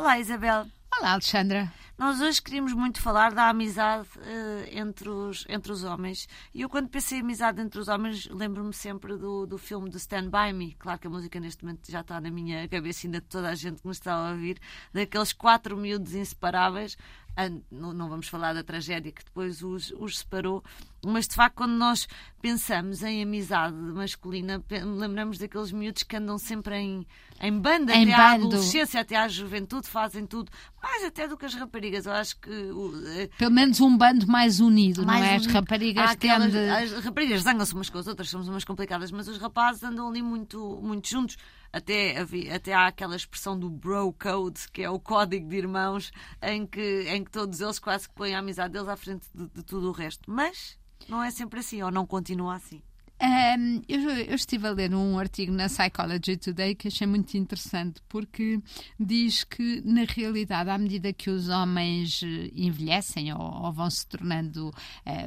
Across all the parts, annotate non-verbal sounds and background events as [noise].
Olá, Isabel. Olá, Alexandra. Nós hoje queríamos muito falar da amizade uh, entre, os, entre os homens. E eu, quando pensei em amizade entre os homens, lembro-me sempre do, do filme do Stand By Me. Claro que a música neste momento já está na minha cabeça, ainda de toda a gente que nos está a ouvir, daqueles quatro miúdos inseparáveis não vamos falar da tragédia que depois os, os separou, mas de facto, quando nós pensamos em amizade masculina, lembramos daqueles miúdos que andam sempre em, em banda, em até bando. à adolescência, até à juventude, fazem tudo, mais até do que as raparigas. Eu acho que. Eh, Pelo menos um bando mais unido, mais não é? Unido. As raparigas aquelas, As raparigas zangam-se umas com as outras, somos umas complicadas, mas os rapazes andam ali muito, muito juntos. Até, até há aquela expressão do bro code, que é o código de irmãos, em que, em que todos eles quase que põem a amizade deles à frente de, de tudo o resto. Mas não é sempre assim, ou não continua assim. Um, eu, eu, estive a ler um artigo na Psychology Today que achei muito interessante porque diz que, na realidade, à medida que os homens eh, envelhecem ou, ou vão se tornando, uh,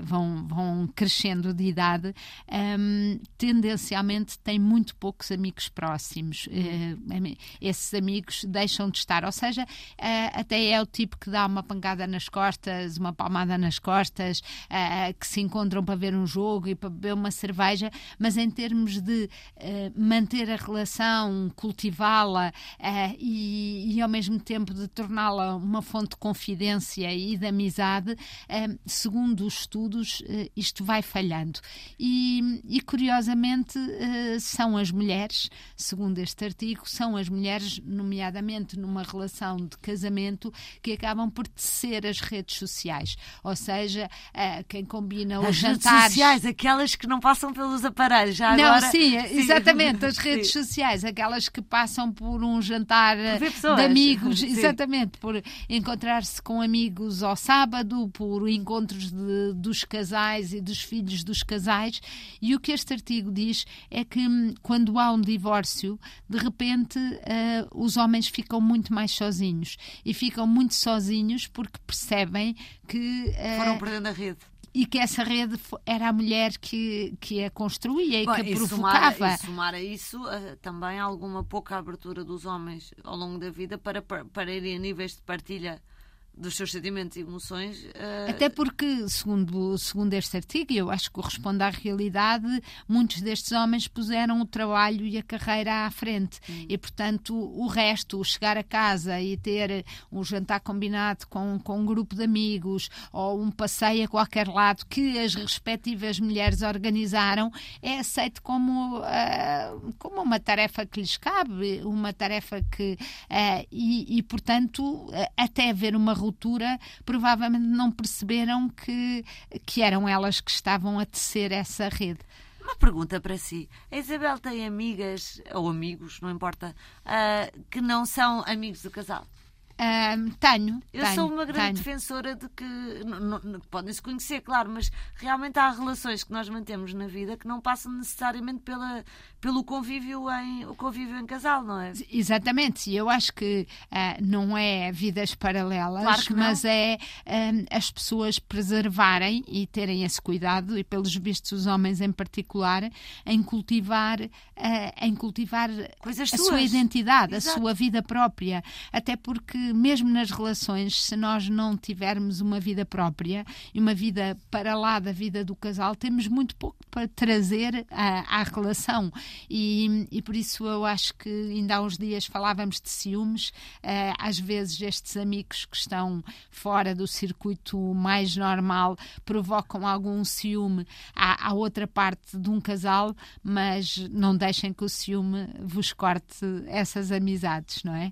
vão, vão crescendo de idade, um, tendencialmente têm muito poucos amigos próximos. Uh, esses amigos deixam de estar, ou seja, uh, até é o tipo que dá uma pancada nas costas, uma palmada nas costas, que se encontram para ver um jogo e para beber uma cerveja seja, mas em termos de uh, manter a relação, cultivá-la uh, e, e, ao mesmo tempo de torná-la uma fonte de confidência e de amizade, uh, segundo os estudos, isto vai falhando. E, e curiosamente, são as mulheres, segundo este artigo, são as mulheres, nomeadamente numa relação de casamento, que acabam por tecer as redes sociais. Ou seja, quem combina os as jantares. Redes sociais, aquelas que não passam pelo os aparelhos. Já não, agora... sim, [laughs] sim, exatamente. As [laughs] redes sim. sociais, aquelas que passam por um jantar de amigos, [laughs] sim. exatamente, por encontrar-se com amigos ao sábado, por encontros de, dos casais e dos filhos dos casais. E o que este artigo diz é que hum, quando há um divórcio, de repente uh, os homens ficam muito mais sozinhos. E ficam muito sozinhos porque percebem que. Uh, Foram perdendo a rede e que essa rede era a mulher que, que a construía e Bom, que a provocava. Somar, e somar a isso uh, também alguma pouca abertura dos homens ao longo da vida para, para, para irem a níveis de partilha dos seus sentimentos e emoções. Uh... Até porque, segundo, segundo este artigo, e eu acho que corresponde à realidade, muitos destes homens puseram o trabalho e a carreira à frente. Hum. E, portanto, o resto, o chegar a casa e ter um jantar combinado com, com um grupo de amigos ou um passeio a qualquer lado que as respectivas mulheres organizaram, é aceito como, uh, como uma tarefa que lhes cabe, uma tarefa que. Uh, e, e, portanto, até haver uma ruptura, provavelmente não perceberam que, que eram elas que estavam a tecer essa rede. Uma pergunta para si. A Isabel tem amigas, ou amigos, não importa, uh, que não são amigos do casal? Um, tenho. Eu tenho, sou uma grande tenho. defensora de que podem-se conhecer, claro, mas realmente há relações que nós mantemos na vida que não passam necessariamente pela, pelo convívio em, o convívio em casal, não é? Exatamente, e eu acho que uh, não é vidas paralelas, claro mas é um, as pessoas preservarem e terem esse cuidado, e pelos vistos os homens em particular, em cultivar, uh, em cultivar Coisas a suas. sua identidade, Exato. a sua vida própria, até porque mesmo nas relações, se nós não tivermos uma vida própria e uma vida para lá da vida do casal, temos muito pouco para trazer à, à relação. E, e, por isso eu acho que ainda há uns dias falávamos de ciúmes. Uh, às vezes estes amigos que estão fora do circuito mais normal provocam algum ciúme à, à outra parte de um casal, mas não deixem que o ciúme vos corte essas amizades, não é?